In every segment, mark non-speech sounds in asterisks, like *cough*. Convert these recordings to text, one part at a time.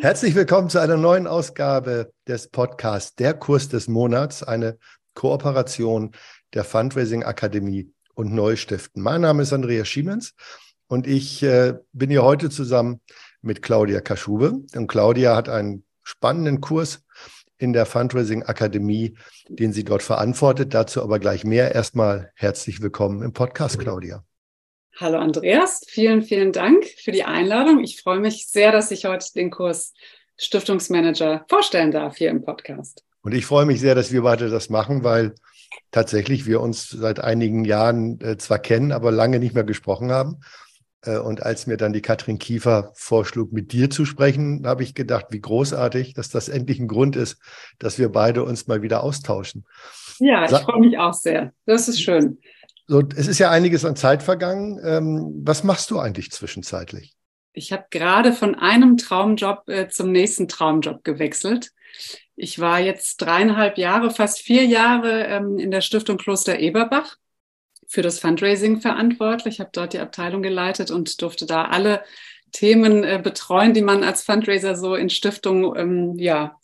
Herzlich willkommen zu einer neuen Ausgabe des Podcasts Der Kurs des Monats, eine Kooperation der Fundraising Akademie und Neustiften. Mein Name ist Andreas Schiemens und ich äh, bin hier heute zusammen mit Claudia Kaschube. Und Claudia hat einen spannenden Kurs in der Fundraising Akademie, den sie dort verantwortet. Dazu aber gleich mehr. Erstmal herzlich willkommen im Podcast, Claudia. Hallo Andreas, vielen, vielen Dank für die Einladung. Ich freue mich sehr, dass ich heute den Kurs Stiftungsmanager vorstellen darf hier im Podcast. Und ich freue mich sehr, dass wir beide das machen, weil tatsächlich wir uns seit einigen Jahren äh, zwar kennen, aber lange nicht mehr gesprochen haben. Äh, und als mir dann die Katrin Kiefer vorschlug, mit dir zu sprechen, habe ich gedacht, wie großartig, dass das endlich ein Grund ist, dass wir beide uns mal wieder austauschen. Ja, ich freue mich auch sehr. Das ist schön. So, es ist ja einiges an Zeit vergangen. Ähm, was machst du eigentlich zwischenzeitlich? Ich habe gerade von einem Traumjob äh, zum nächsten Traumjob gewechselt. Ich war jetzt dreieinhalb Jahre, fast vier Jahre ähm, in der Stiftung Kloster Eberbach für das Fundraising verantwortlich, habe dort die Abteilung geleitet und durfte da alle Themen äh, betreuen, die man als Fundraiser so in Stiftung ähm, ja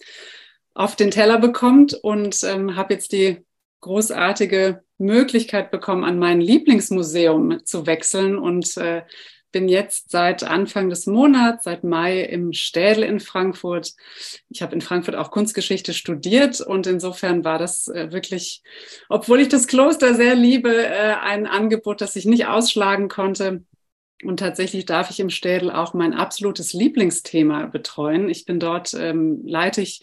auf den Teller bekommt und ähm, habe jetzt die großartige Möglichkeit bekommen, an mein Lieblingsmuseum zu wechseln und äh, bin jetzt seit Anfang des Monats, seit Mai im Städel in Frankfurt. Ich habe in Frankfurt auch Kunstgeschichte studiert und insofern war das äh, wirklich, obwohl ich das Kloster sehr liebe, äh, ein Angebot, das ich nicht ausschlagen konnte. Und tatsächlich darf ich im Städel auch mein absolutes Lieblingsthema betreuen. Ich bin dort, ähm, leite ich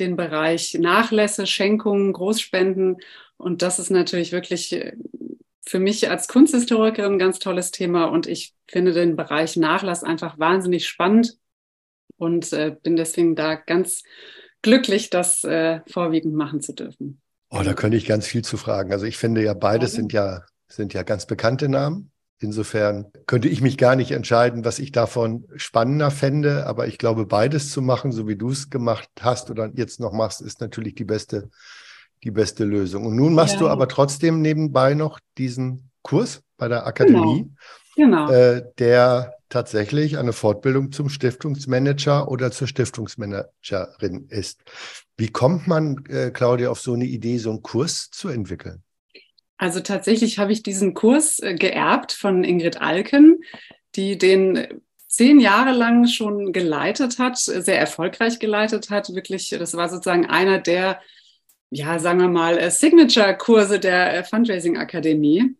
den Bereich Nachlässe, Schenkungen, Großspenden und das ist natürlich wirklich äh, für mich als Kunsthistorikerin ein ganz tolles Thema. Und ich finde den Bereich Nachlass einfach wahnsinnig spannend und äh, bin deswegen da ganz glücklich, das äh, vorwiegend machen zu dürfen. Oh, da könnte ich ganz viel zu fragen. Also ich finde ja, beides sind ja, sind ja ganz bekannte Namen. Insofern könnte ich mich gar nicht entscheiden, was ich davon spannender fände. Aber ich glaube, beides zu machen, so wie du es gemacht hast oder jetzt noch machst, ist natürlich die beste die beste Lösung. Und nun machst ja. du aber trotzdem nebenbei noch diesen Kurs bei der Akademie, genau. genau. Äh, der tatsächlich eine Fortbildung zum Stiftungsmanager oder zur Stiftungsmanagerin ist. Wie kommt man, äh, Claudia, auf so eine Idee, so einen Kurs zu entwickeln? Also tatsächlich habe ich diesen Kurs äh, geerbt von Ingrid Alken, die den zehn Jahre lang schon geleitet hat, sehr erfolgreich geleitet hat. Wirklich, das war sozusagen einer der ja, sagen wir mal, äh, Signature-Kurse der äh, Fundraising-Akademie.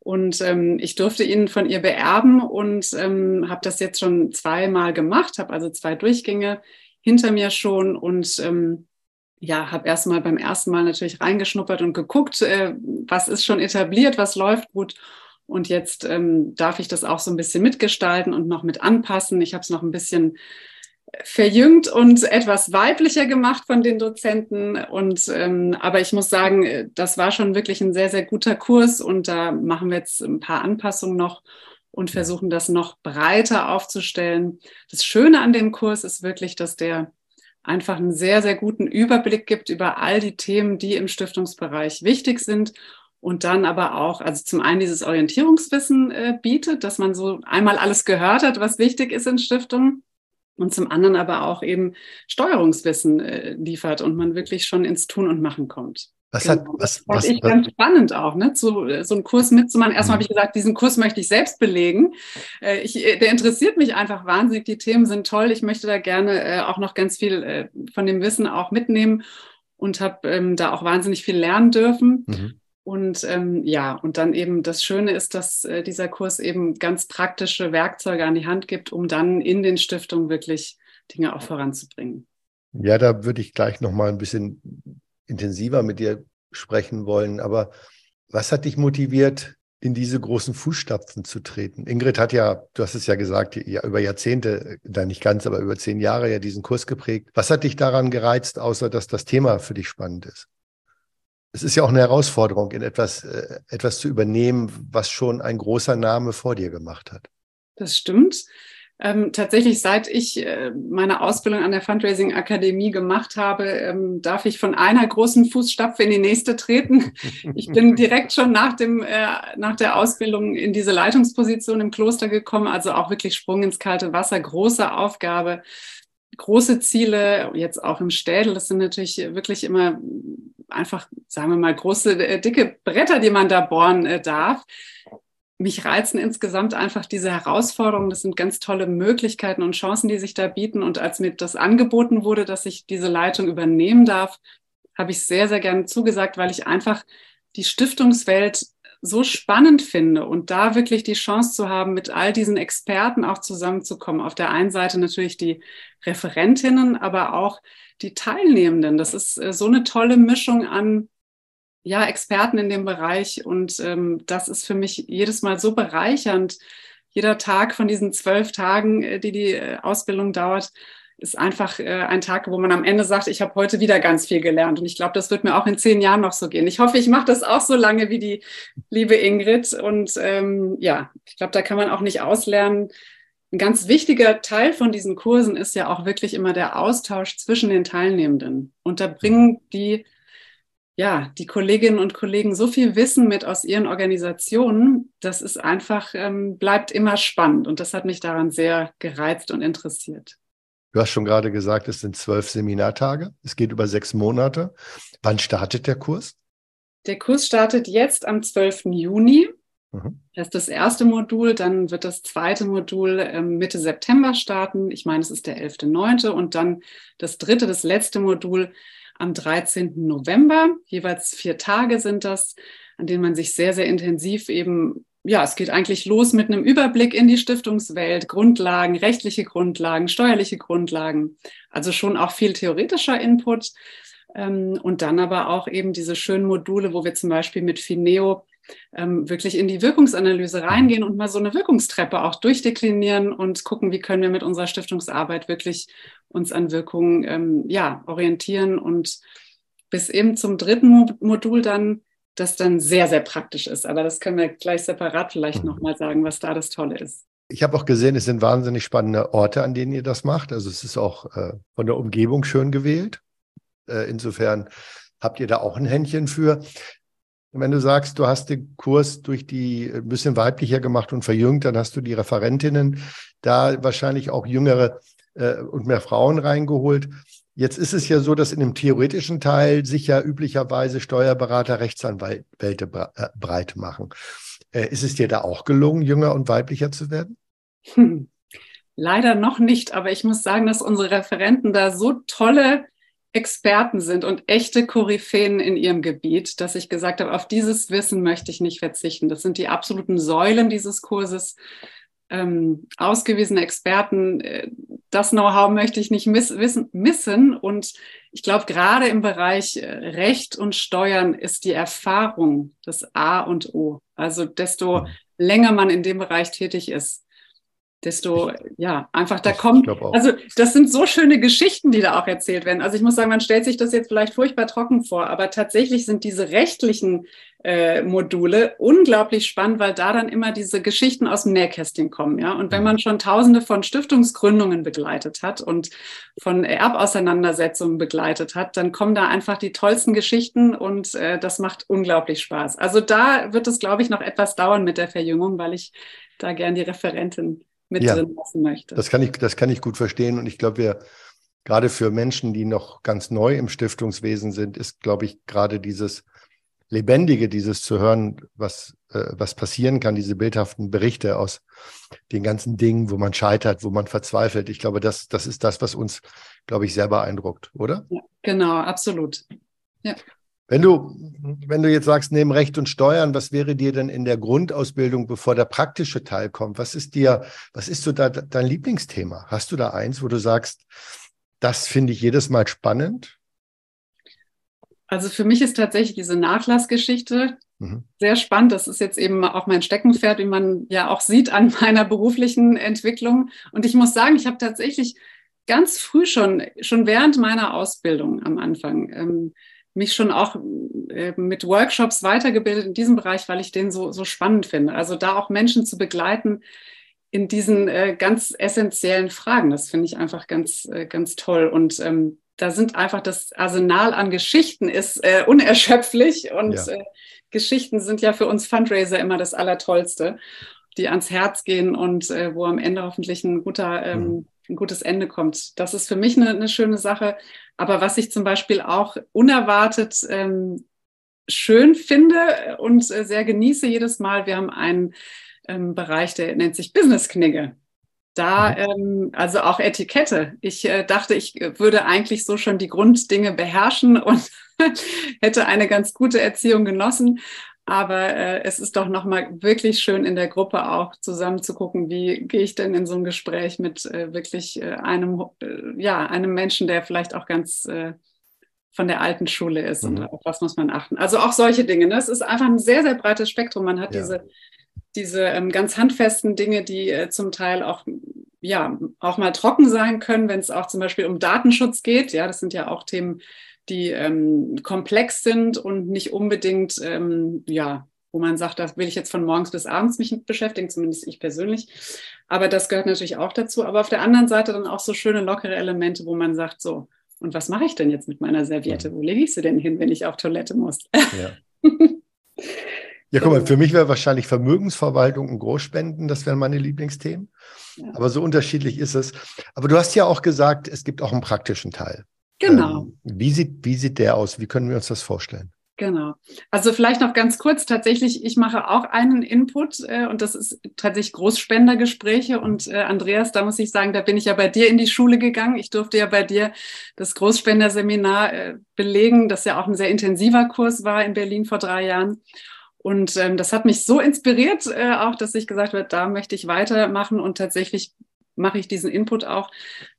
Und ähm, ich durfte ihn von ihr beerben und ähm, habe das jetzt schon zweimal gemacht, habe also zwei Durchgänge hinter mir schon und ähm, ja, habe erstmal beim ersten Mal natürlich reingeschnuppert und geguckt, äh, was ist schon etabliert, was läuft gut. Und jetzt ähm, darf ich das auch so ein bisschen mitgestalten und noch mit anpassen. Ich habe es noch ein bisschen verjüngt und etwas weiblicher gemacht von den Dozenten. Und ähm, aber ich muss sagen, das war schon wirklich ein sehr, sehr guter Kurs und da machen wir jetzt ein paar Anpassungen noch und versuchen das noch breiter aufzustellen. Das Schöne an dem Kurs ist wirklich, dass der einfach einen sehr, sehr guten Überblick gibt über all die Themen, die im Stiftungsbereich wichtig sind und dann aber auch, also zum einen dieses Orientierungswissen äh, bietet, dass man so einmal alles gehört hat, was wichtig ist in Stiftungen und zum anderen aber auch eben Steuerungswissen äh, liefert und man wirklich schon ins Tun und Machen kommt. Was genau. hat, was, das fand ich was, ganz spannend auch, ne? Zu, äh, so einen Kurs mitzumachen. Erstmal habe ich gesagt, diesen Kurs möchte ich selbst belegen. Äh, ich, äh, der interessiert mich einfach wahnsinnig. Die Themen sind toll. Ich möchte da gerne äh, auch noch ganz viel äh, von dem Wissen auch mitnehmen und habe ähm, da auch wahnsinnig viel lernen dürfen. Mhm. Und ähm, ja, und dann eben das Schöne ist, dass äh, dieser Kurs eben ganz praktische Werkzeuge an die Hand gibt, um dann in den Stiftungen wirklich Dinge auch voranzubringen. Ja, da würde ich gleich noch mal ein bisschen intensiver mit dir sprechen wollen. Aber was hat dich motiviert, in diese großen Fußstapfen zu treten? Ingrid hat ja, du hast es ja gesagt, ja, über Jahrzehnte, da nicht ganz, aber über zehn Jahre ja diesen Kurs geprägt. Was hat dich daran gereizt, außer dass das Thema für dich spannend ist? Es ist ja auch eine Herausforderung, in etwas, äh, etwas zu übernehmen, was schon ein großer Name vor dir gemacht hat. Das stimmt. Ähm, tatsächlich, seit ich äh, meine Ausbildung an der Fundraising Akademie gemacht habe, ähm, darf ich von einer großen Fußstapfe in die nächste treten. *laughs* Ich bin direkt schon nach, dem, äh, nach der Ausbildung in diese Leitungsposition im Kloster gekommen, also auch wirklich Sprung ins kalte Wasser, große Aufgabe große Ziele, jetzt auch im Städel, das sind natürlich wirklich immer einfach, sagen wir mal, große, äh, dicke Bretter, die man da bohren äh, darf. Mich reizen insgesamt einfach diese Herausforderungen. Das sind ganz tolle Möglichkeiten und Chancen, die sich da bieten. Und als mir das angeboten wurde, dass ich diese Leitung übernehmen darf, habe ich sehr, sehr gerne zugesagt, weil ich einfach die Stiftungswelt so spannend finde und da wirklich die Chance zu haben, mit all diesen Experten auch zusammenzukommen. Auf der einen Seite natürlich die Referentinnen, aber auch die Teilnehmenden. Das ist äh, so eine tolle Mischung an ja, Experten in dem Bereich und ähm, das ist für mich jedes Mal so bereichernd. Jeder Tag von diesen zwölf Tagen, äh, die die äh, Ausbildung dauert, ist einfach äh, ein Tag, wo man am Ende sagt, ich habe heute wieder ganz viel gelernt. Und ich glaube, das wird mir auch in zehn Jahren noch so gehen. Ich hoffe, ich mache das auch so lange wie die liebe Ingrid. Und ähm, ja, ich glaube, da kann man auch nicht auslernen. Ein ganz wichtiger Teil von diesen Kursen ist ja auch wirklich immer der Austausch zwischen den Teilnehmenden. Und da bringen die ja, die Kolleginnen und Kollegen so viel Wissen mit aus ihren Organisationen, das ist einfach, ähm, bleibt immer spannend. Und das hat mich daran sehr gereizt und interessiert. Du hast schon gerade gesagt, es sind zwölf Seminartage. Es geht über sechs Monate. Wann startet der Kurs? Der Kurs startet jetzt am 12. Juni. Mhm. Das ist das erste Modul, dann wird das zweite Modul ähm, Mitte September starten. Ich meine, es ist der 11.9. und dann das dritte, das letzte Modul am 13. November. Jeweils vier Tage sind das, an denen man sich sehr, sehr intensiv eben ja, es geht eigentlich los mit einem Überblick in die Stiftungswelt, Grundlagen, rechtliche Grundlagen, steuerliche Grundlagen. Also schon auch viel theoretischer Input. Ähm, und dann aber auch eben diese schönen Module, wo wir zum Beispiel mit Fineo ähm, wirklich in die Wirkungsanalyse reingehen und mal so eine Wirkungstreppe auch durchdeklinieren und gucken, wie können wir mit unserer Stiftungsarbeit wirklich uns an Wirkungen ähm, ja, orientieren und bis eben zum dritten Modul dann das dann sehr, sehr praktisch ist. Aber das können wir gleich separat vielleicht mhm. nochmal sagen, was da das Tolle ist. Ich habe auch gesehen, es sind wahnsinnig spannende Orte, an denen ihr das macht. Also es ist auch äh, von der Umgebung schön gewählt. Äh, insofern habt ihr da auch ein Händchen für. wenn du sagst, du hast den Kurs durch die ein bisschen weiblicher gemacht und verjüngt, dann hast du die Referentinnen da wahrscheinlich auch jüngere äh, und mehr Frauen reingeholt. Jetzt ist es ja so, dass in dem theoretischen Teil sich ja üblicherweise Steuerberater, Rechtsanwälte äh, breit machen. Äh, ist es dir da auch gelungen, jünger und weiblicher zu werden? *laughs* Leider noch nicht, aber ich muss sagen, dass unsere Referenten da so tolle Experten sind und echte Koryphäen in ihrem Gebiet, dass ich gesagt habe, auf dieses Wissen möchte ich nicht verzichten. Das sind die absoluten Säulen dieses Kurses ähm, ausgewiesene Experten. Äh, das Know-how möchte ich nicht miss wissen, missen. Und ich glaube, gerade im Bereich äh, Recht und Steuern ist die Erfahrung das A und O. Also desto länger man in dem Bereich tätig ist, desto, ja, einfach da kommt, also das sind so schöne Geschichten, die da auch erzählt werden. Also ich muss sagen, man stellt sich das jetzt vielleicht furchtbar trocken vor, aber tatsächlich sind diese rechtlichen äh, Module unglaublich spannend, weil da dann immer diese Geschichten aus dem Nähkästchen kommen, ja. Und wenn mhm. man schon tausende von Stiftungsgründungen begleitet hat und von Erbauseinandersetzungen begleitet hat, dann kommen da einfach die tollsten Geschichten und äh, das macht unglaublich Spaß. Also da wird es, glaube ich, noch etwas dauern mit der Verjüngung, weil ich da gern die Referentin mit ja, drin lassen möchte. Das kann ich, das kann ich gut verstehen. Und ich glaube, wir, gerade für Menschen, die noch ganz neu im Stiftungswesen sind, ist, glaube ich, gerade dieses Lebendige, dieses zu hören, was, äh, was passieren kann, diese bildhaften Berichte aus den ganzen Dingen, wo man scheitert, wo man verzweifelt. Ich glaube, das, das ist das, was uns, glaube ich, sehr beeindruckt, oder? Ja, genau, absolut. Ja. Wenn du, wenn du jetzt sagst, neben Recht und Steuern, was wäre dir denn in der Grundausbildung, bevor der praktische Teil kommt? Was ist dir, was ist so da, dein Lieblingsthema? Hast du da eins, wo du sagst, das finde ich jedes Mal spannend? Also für mich ist tatsächlich diese Nachlassgeschichte mhm. sehr spannend. Das ist jetzt eben auch mein Steckenpferd, wie man ja auch sieht an *laughs* meiner beruflichen Entwicklung. Und ich muss sagen, ich habe tatsächlich ganz früh schon, schon während meiner Ausbildung am Anfang, ähm, mich schon auch äh, mit Workshops weitergebildet in diesem Bereich, weil ich den so, so spannend finde. Also da auch Menschen zu begleiten in diesen äh, ganz essentiellen Fragen, das finde ich einfach ganz, äh, ganz toll. Und ähm, da sind einfach das Arsenal an Geschichten ist äh, unerschöpflich und ja. Äh, Geschichten sind ja für uns Fundraiser immer das Allertollste, die ans Herz gehen und äh, wo am Ende hoffentlich ein guter ähm, mhm ein gutes Ende kommt. Das ist für mich eine, eine schöne Sache. Aber was ich zum Beispiel auch unerwartet ähm, schön finde und äh, sehr genieße jedes Mal, wir haben einen ähm, Bereich, der nennt sich Business-Knigge. Da, mhm. ähm, also auch Etikette. Ich äh, dachte, ich äh, würde eigentlich so schon die Grunddinge beherrschen und *laughs* hätte eine ganz gute Erziehung genossen. Aber äh, es ist doch nochmal wirklich schön in der Gruppe auch zusammen zu gucken, wie gehe ich denn in so ein Gespräch mit äh, wirklich äh, einem, äh, ja, einem Menschen, der vielleicht auch ganz äh, von der alten Schule ist mhm. und auf was muss man achten. Also auch solche Dinge. Ne? Es ist einfach ein sehr, sehr breites Spektrum. Man hat ja. diese, diese ähm, ganz handfesten Dinge, die äh, zum Teil auch ja auch mal trocken sein können, wenn es auch zum Beispiel um Datenschutz geht. Ja, das sind ja auch Themen, die ähm, komplex sind und nicht unbedingt, ähm, ja, wo man sagt, das will ich jetzt von morgens bis abends mich mit beschäftigen, zumindest ich persönlich. Aber das gehört natürlich auch dazu. Aber auf der anderen Seite dann auch so schöne, lockere Elemente, wo man sagt, so, und was mache ich denn jetzt mit meiner Serviette? Wo lege ich sie denn hin, wenn ich auf Toilette muss? *laughs* Ja. Ja, guck mal, für mich wäre wahrscheinlich Vermögensverwaltung und Großspenden, das wären meine Lieblingsthemen. Ja. Aber so unterschiedlich ist es. Aber du hast ja auch gesagt, es gibt auch einen praktischen Teil. Genau. Ähm, wie, sieht, wie sieht der aus? Wie können wir uns das vorstellen? Genau. Also vielleicht noch ganz kurz, tatsächlich, ich mache auch einen Input äh, und das ist tatsächlich Großspendergespräche. Und äh, Andreas, da muss ich sagen, da bin ich ja bei dir in die Schule gegangen. Ich durfte ja bei dir das Großspenderseminar äh, belegen, das ja auch ein sehr intensiver Kurs war in Berlin vor drei Jahren. Und ähm, das hat mich so inspiriert, äh, auch dass ich gesagt habe, da möchte ich weitermachen und tatsächlich mache ich diesen Input auch.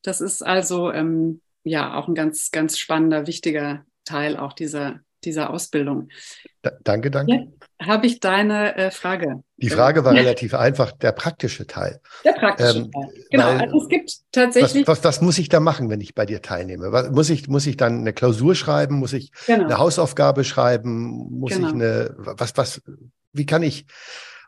Das ist also ähm, ja auch ein ganz, ganz spannender, wichtiger Teil auch dieser, dieser Ausbildung. Da, danke, danke. Habe ich deine äh, Frage? Die Frage war relativ einfach, der praktische Teil. Der praktische ähm, Teil. Genau, weil, also es gibt tatsächlich. Was, was, was, muss ich da machen, wenn ich bei dir teilnehme? Was, muss, ich, muss ich dann eine Klausur schreiben? Muss ich genau. eine Hausaufgabe schreiben? Muss genau. ich eine, was, was, wie kann ich,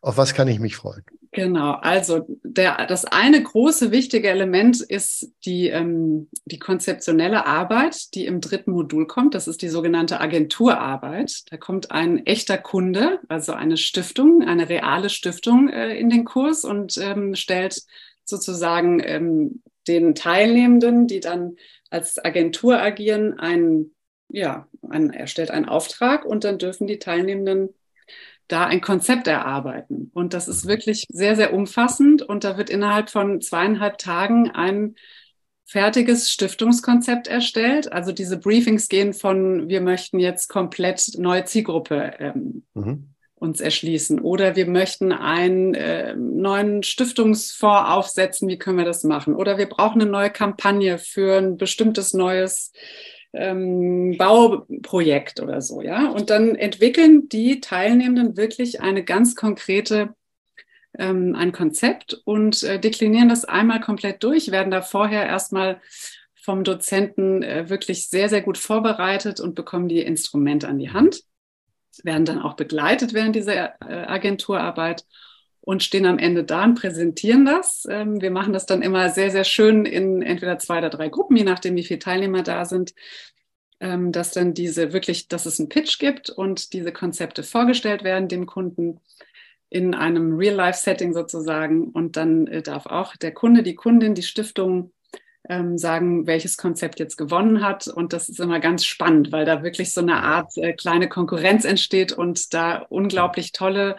auf was kann ich mich freuen? Genau, also der, das eine große wichtige Element ist die, ähm, die konzeptionelle Arbeit, die im dritten Modul kommt. Das ist die sogenannte Agenturarbeit. Da kommt ein echter Kunde, also eine Stiftung, eine reale Stiftung äh, in den Kurs und ähm, stellt sozusagen ähm, den Teilnehmenden, die dann als Agentur agieren, ein, ja, ein, er stellt einen Auftrag und dann dürfen die Teilnehmenden da ein Konzept erarbeiten. Und das ist wirklich sehr, sehr umfassend. Und da wird innerhalb von zweieinhalb Tagen ein fertiges Stiftungskonzept erstellt. Also diese Briefings gehen von, wir möchten jetzt komplett neue Zielgruppe ähm, mhm. uns erschließen oder wir möchten einen äh, neuen Stiftungsfonds aufsetzen. Wie können wir das machen? Oder wir brauchen eine neue Kampagne für ein bestimmtes neues ähm, Bauprojekt oder so, ja. Und dann entwickeln die Teilnehmenden wirklich eine ganz konkrete ähm, ein Konzept und äh, deklinieren das einmal komplett durch, werden da vorher erstmal vom Dozenten äh, wirklich sehr, sehr gut vorbereitet und bekommen die Instrumente an die Hand, werden dann auch begleitet während dieser äh, Agenturarbeit und stehen am Ende da und präsentieren das. Ähm, wir machen das dann immer sehr, sehr schön in entweder zwei oder drei Gruppen, je nachdem, wie viele Teilnehmer da sind, ähm, dass dann diese wirklich, dass es einen Pitch gibt und diese Konzepte vorgestellt werden dem Kunden in einem Real-Life-Setting sozusagen. Und dann äh, darf auch der Kunde, die Kundin, die Stiftung ähm, sagen, welches Konzept jetzt gewonnen hat. Und das ist immer ganz spannend, weil da wirklich so eine Art äh, kleine Konkurrenz entsteht und da unglaublich tolle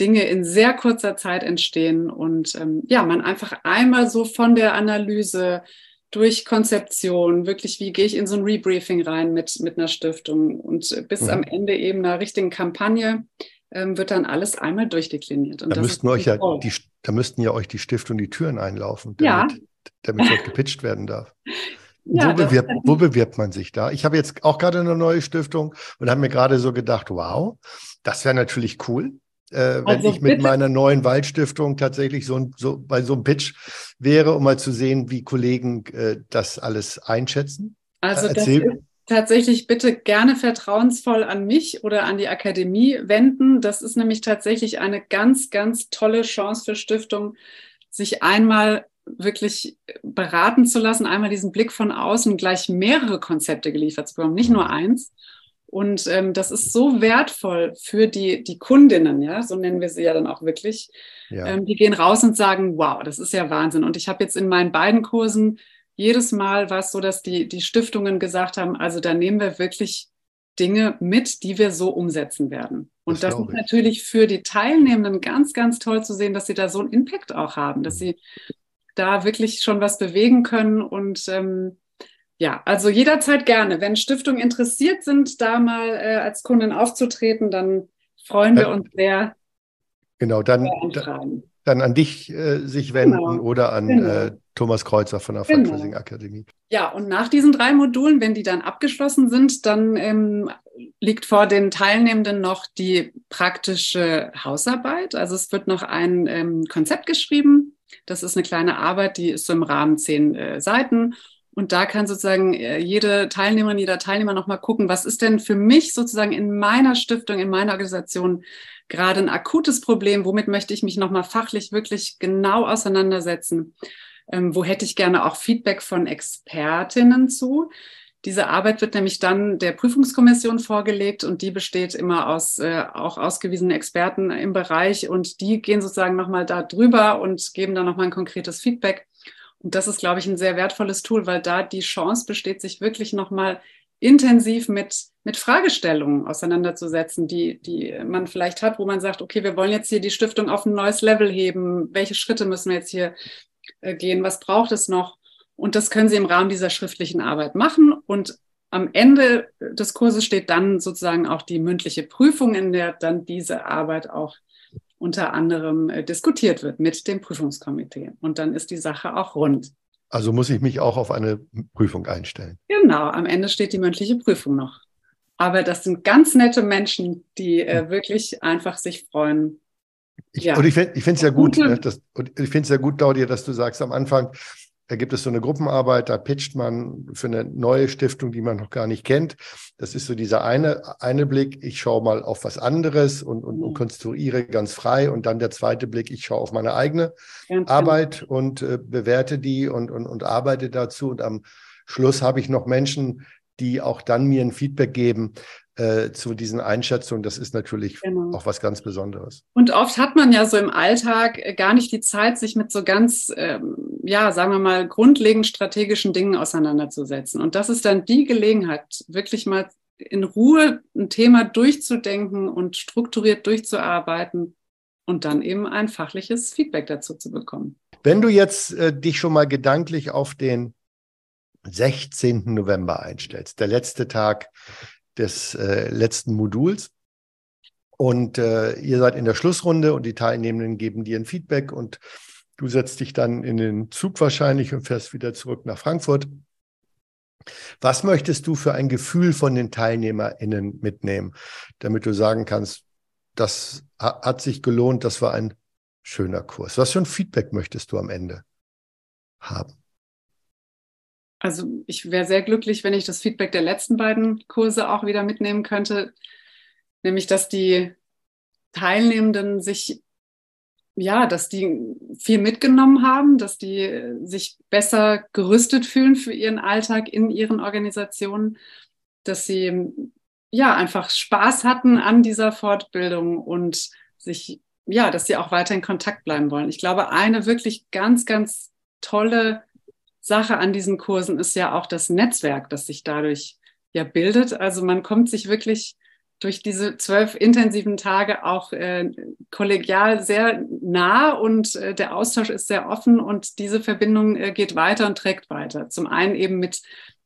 Dinge in sehr kurzer Zeit entstehen und ähm, ja, man einfach einmal so von der Analyse durch Konzeption, wirklich, wie gehe ich in so ein Rebriefing rein mit, mit einer Stiftung und bis mhm. am Ende eben einer richtigen Kampagne ähm, wird dann alles einmal durchdekliniert. Und da, müssten euch ja die, da müssten ja euch die Stiftung die Türen einlaufen, damit, ja. damit dort gepitcht werden darf. *laughs* Ja, wo, bewirbt, wo bewirbt man sich da? Ich habe jetzt auch gerade eine neue Stiftung und habe mir gerade so gedacht, wow, das wäre natürlich cool äh, wenn also ich mit meiner neuen Waldstiftung tatsächlich so, so, bei so einem Pitch wäre, um mal zu sehen, wie Kollegen äh, das alles einschätzen. Also äh, ist tatsächlich bitte gerne vertrauensvoll an mich oder an die Akademie wenden. Das ist nämlich tatsächlich eine ganz, ganz tolle Chance für Stiftung, sich einmal wirklich beraten zu lassen, einmal diesen Blick von außen gleich mehrere Konzepte geliefert zu bekommen, nicht nur eins Und ähm, das ist so wertvoll für die, die Kundinnen, ja, so nennen wir sie ja dann auch wirklich. Ja. Ähm, die gehen raus und sagen, wow, das ist ja Wahnsinn. Und ich habe jetzt in meinen beiden Kursen jedes Mal war es so, dass die, die Stiftungen gesagt haben, also da nehmen wir wirklich Dinge mit, die wir so umsetzen werden. Und das, das ist natürlich für die Teilnehmenden ganz, ganz toll zu sehen, dass sie da so einen Impact auch haben, dass sie da wirklich schon was bewegen können. Und ähm, ja, also jederzeit gerne. Wenn Stiftungen interessiert sind, da mal äh, als Kundin aufzutreten, dann freuen wir uns sehr. Genau, dann, dann an dich äh, sich wenden genau. oder an genau. äh, Thomas Kreuzer von der genau. Fundraising Akademie. Ja, und nach diesen drei Modulen, wenn die dann abgeschlossen sind, dann ähm, liegt vor den Teilnehmenden noch die praktische Hausarbeit. Also es wird noch ein ähm, Konzept geschrieben. Das ist eine kleine Arbeit, die ist so im Rahmen zehn äh, Seiten. Und da kann sozusagen äh, jede Teilnehmerin, jeder Teilnehmer nochmal gucken, was ist denn für mich sozusagen in meiner Stiftung, in meiner Organisation gerade ein akutes Problem? Womit möchte ich mich nochmal fachlich wirklich genau auseinandersetzen? Ähm, wo hätte ich gerne auch Feedback von Expertinnen zu? Diese Arbeit wird nämlich dann der Prüfungskommission vorgelegt und die besteht immer aus äh, auch ausgewiesenen Experten im Bereich und die gehen sozusagen nochmal da drüber und geben dann nochmal ein konkretes Feedback. Und das ist, glaube ich, ein sehr wertvolles Tool, weil da die Chance besteht, sich wirklich nochmal intensiv mit, mit Fragestellungen auseinanderzusetzen, die, die man vielleicht hat, wo man sagt, okay, wir wollen jetzt hier die Stiftung auf ein neues Level heben. Welche Schritte müssen wir jetzt hier äh, gehen? Was braucht es noch? Und das können Sie im Rahmen dieser schriftlichen Arbeit machen. Und am Ende des Kurses steht dann sozusagen auch die mündliche Prüfung, in der dann diese Arbeit auch unter anderem äh, diskutiert wird mit dem Prüfungskomitee. Und dann ist die Sache auch rund. Also muss ich mich auch auf eine Prüfung einstellen. Genau, am Ende steht die mündliche Prüfung noch. Aber das sind ganz nette Menschen, die äh, wirklich einfach sich freuen. Ich, ja. Und ich finde es ja gut, ne, das, und ich finde es ja gut, Claudia, dass du sagst am Anfang, da gibt es so eine Gruppenarbeit, da pitcht man für eine neue Stiftung, die man noch gar nicht kennt. Das ist so dieser eine, eine Blick, ich schaue mal auf was anderes und, und, und mhm. konstruiere ganz frei. Und dann der zweite Blick, ich schaue auf meine eigene ganz Arbeit genau. und äh, bewerte die und, und, und arbeite dazu. Und am Schluss habe ich noch Menschen, die auch dann mir ein Feedback geben, äh, zu diesen Einschätzungen, das ist natürlich genau. auch was ganz Besonderes. Und oft hat man ja so im Alltag äh, gar nicht die Zeit, sich mit so ganz, ähm, ja, sagen wir mal, grundlegend strategischen Dingen auseinanderzusetzen. Und das ist dann die Gelegenheit, wirklich mal in Ruhe ein Thema durchzudenken und strukturiert durchzuarbeiten und dann eben ein fachliches Feedback dazu zu bekommen. Wenn du jetzt äh, dich schon mal gedanklich auf den 16. November einstellst, der letzte Tag des äh, letzten Moduls. Und äh, ihr seid in der Schlussrunde und die Teilnehmenden geben dir ein Feedback und du setzt dich dann in den Zug wahrscheinlich und fährst wieder zurück nach Frankfurt. Was möchtest du für ein Gefühl von den TeilnehmerInnen mitnehmen, damit du sagen kannst, das hat sich gelohnt, das war ein schöner Kurs. Was für ein Feedback möchtest du am Ende haben? Also ich wäre sehr glücklich, wenn ich das Feedback der letzten beiden Kurse auch wieder mitnehmen könnte, nämlich dass die Teilnehmenden sich, ja, dass die viel mitgenommen haben, dass die sich besser gerüstet fühlen für ihren Alltag in ihren Organisationen, dass sie ja einfach Spaß hatten an dieser Fortbildung und sich, ja, dass sie auch weiter in Kontakt bleiben wollen. Ich glaube, eine wirklich ganz, ganz tolle Sache an diesen Kursen ist ja auch das Netzwerk, das sich dadurch ja bildet. Also man kommt sich wirklich durch diese zwölf intensiven Tage auch äh, kollegial sehr nah und äh, der Austausch ist sehr offen und diese Verbindung äh, geht weiter und trägt weiter. Zum einen eben mit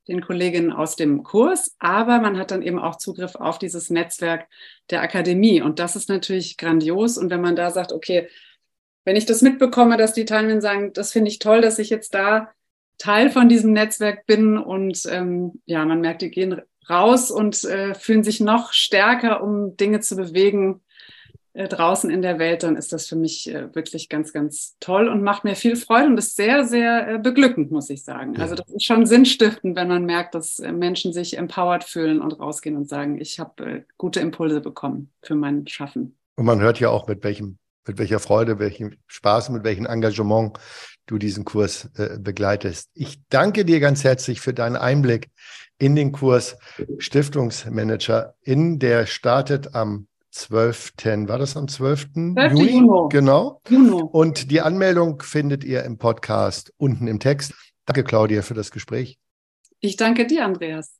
den Kolleginnen aus dem Kurs, aber man hat dann eben auch Zugriff auf dieses Netzwerk der Akademie und das ist natürlich grandios und wenn man da sagt, okay, wenn ich das mitbekomme, dass die Teilnehmer sagen, das finde ich toll, dass ich jetzt da Teil von diesem Netzwerk bin und ähm, ja, man merkt, die gehen raus und äh, fühlen sich noch stärker, um Dinge zu bewegen äh, draußen in der Welt, dann ist das für mich äh, wirklich ganz, ganz toll und macht mir viel Freude und ist sehr, sehr äh, beglückend, muss ich sagen. Ja. Also das ist schon sinnstiftend, wenn man merkt, dass äh, Menschen sich empowered fühlen und rausgehen und sagen, ich habe äh, gute Impulse bekommen für mein Schaffen. Und man hört ja auch, mit welchem mit welcher Freude, welchem Spaß, mit welchem Engagement du diesen Kurs äh, begleitest. Ich danke dir ganz herzlich für deinen Einblick in den Kurs Stiftungsmanager in der startet am 12. War das am 12. 12. Juni? Juni? Genau. Juni. Und die Anmeldung findet ihr im Podcast unten im Text. Danke, Claudia, für das Gespräch. Ich danke dir, Andreas.